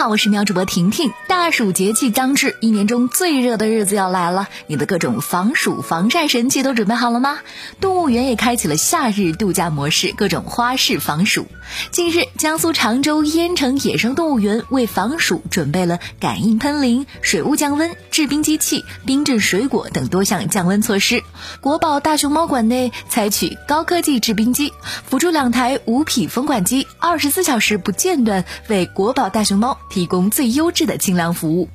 好，我是喵主播婷婷。大暑节气将至，一年中最热的日子要来了，你的各种防暑防晒神器都准备好了吗？动物园也开启了夏日度假模式，各种花式防暑。近日，江苏常州淹城野生动物园为防暑准备了感应喷淋、水雾降温、制冰机器、冰镇水果等多项降温措施。国宝大熊猫馆内采取高科技制冰机，辅助两台无匹风管机，二十四小时不间断为国宝大熊猫。提供最优质的清凉服务。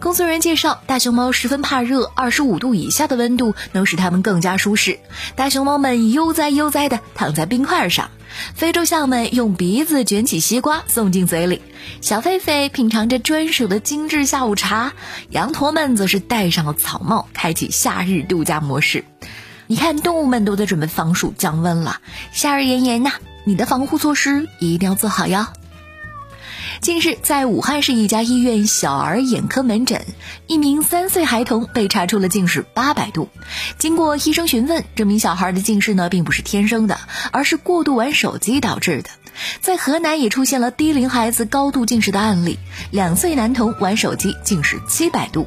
工作人员介绍，大熊猫十分怕热，二十五度以下的温度能使它们更加舒适。大熊猫们悠哉悠哉地躺在冰块上，非洲象们用鼻子卷起西瓜送进嘴里，小狒狒品尝着专属的精致下午茶，羊驼们则是戴上了草帽，开启夏日度假模式。你看，动物们都在准备防暑降温了。夏日炎炎呐，你的防护措施一定要做好哟。近日，在武汉市一家医院小儿眼科门诊，一名三岁孩童被查出了近视八百度。经过医生询问，这名小孩的近视呢，并不是天生的，而是过度玩手机导致的。在河南也出现了低龄孩子高度近视的案例，两岁男童玩手机近视七百度。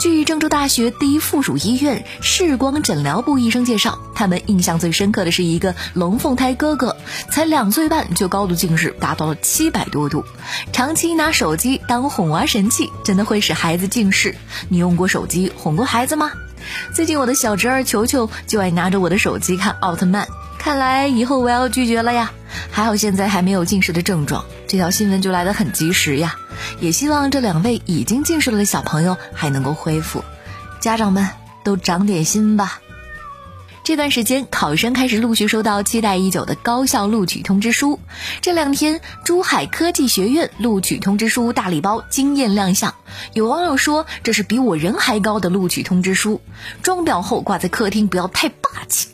据郑州大学第一附属医院视光诊疗部医生介绍，他们印象最深刻的是一个龙凤胎哥哥，才两岁半就高度近视达到了七百多度。长期拿手机当哄娃神器，真的会使孩子近视。你用过手机哄过孩子吗？最近我的小侄儿球球就爱拿着我的手机看奥特曼，看来以后我要拒绝了呀。还好现在还没有近视的症状，这条新闻就来得很及时呀！也希望这两位已经近视了的小朋友还能够恢复，家长们都长点心吧。这段时间，考生开始陆续收到期待已久的高校录取通知书。这两天，珠海科技学院录取通知书大礼包惊艳亮相，有网友说这是比我人还高的录取通知书，装裱后挂在客厅，不要太霸气。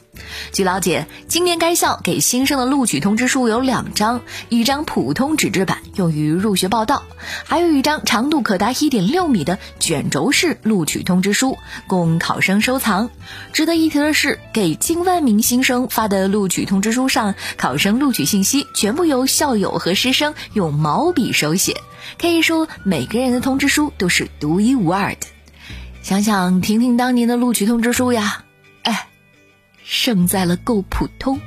据了解，今年该校给新生的录取通知书有两张，一张普通纸质版用于入学报到，还有一张长度可达一点六米的卷轴式录取通知书，供考生收藏。值得一提的是，给近万名新生发的录取通知书上，考生录取信息全部由校友和师生用毛笔手写，可以说每个人的通知书都是独一无二的。想想婷婷当年的录取通知书呀。胜在了够普通。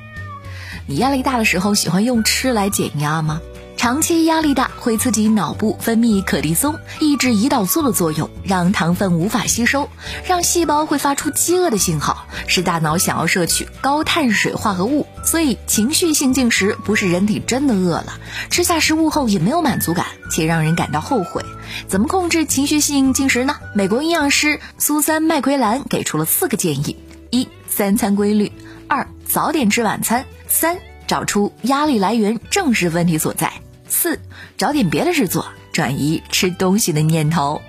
你压力大的时候喜欢用吃来减压吗？长期压力大会刺激脑部分泌可地松，抑制胰岛素的作用，让糖分无法吸收，让细胞会发出饥饿的信号，使大脑想要摄取高碳水化合物。所以，情绪性进食不是人体真的饿了，吃下食物后也没有满足感，且让人感到后悔。怎么控制情绪性进食呢？美国营养师苏珊麦奎兰给出了四个建议。三餐规律，二早点吃晚餐，三找出压力来源，正视问题所在，四找点别的事做，转移吃东西的念头。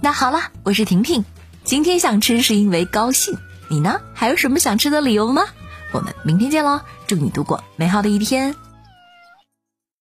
那好了，我是婷婷，今天想吃是因为高兴，你呢？还有什么想吃的理由吗？我们明天见喽，祝你度过美好的一天。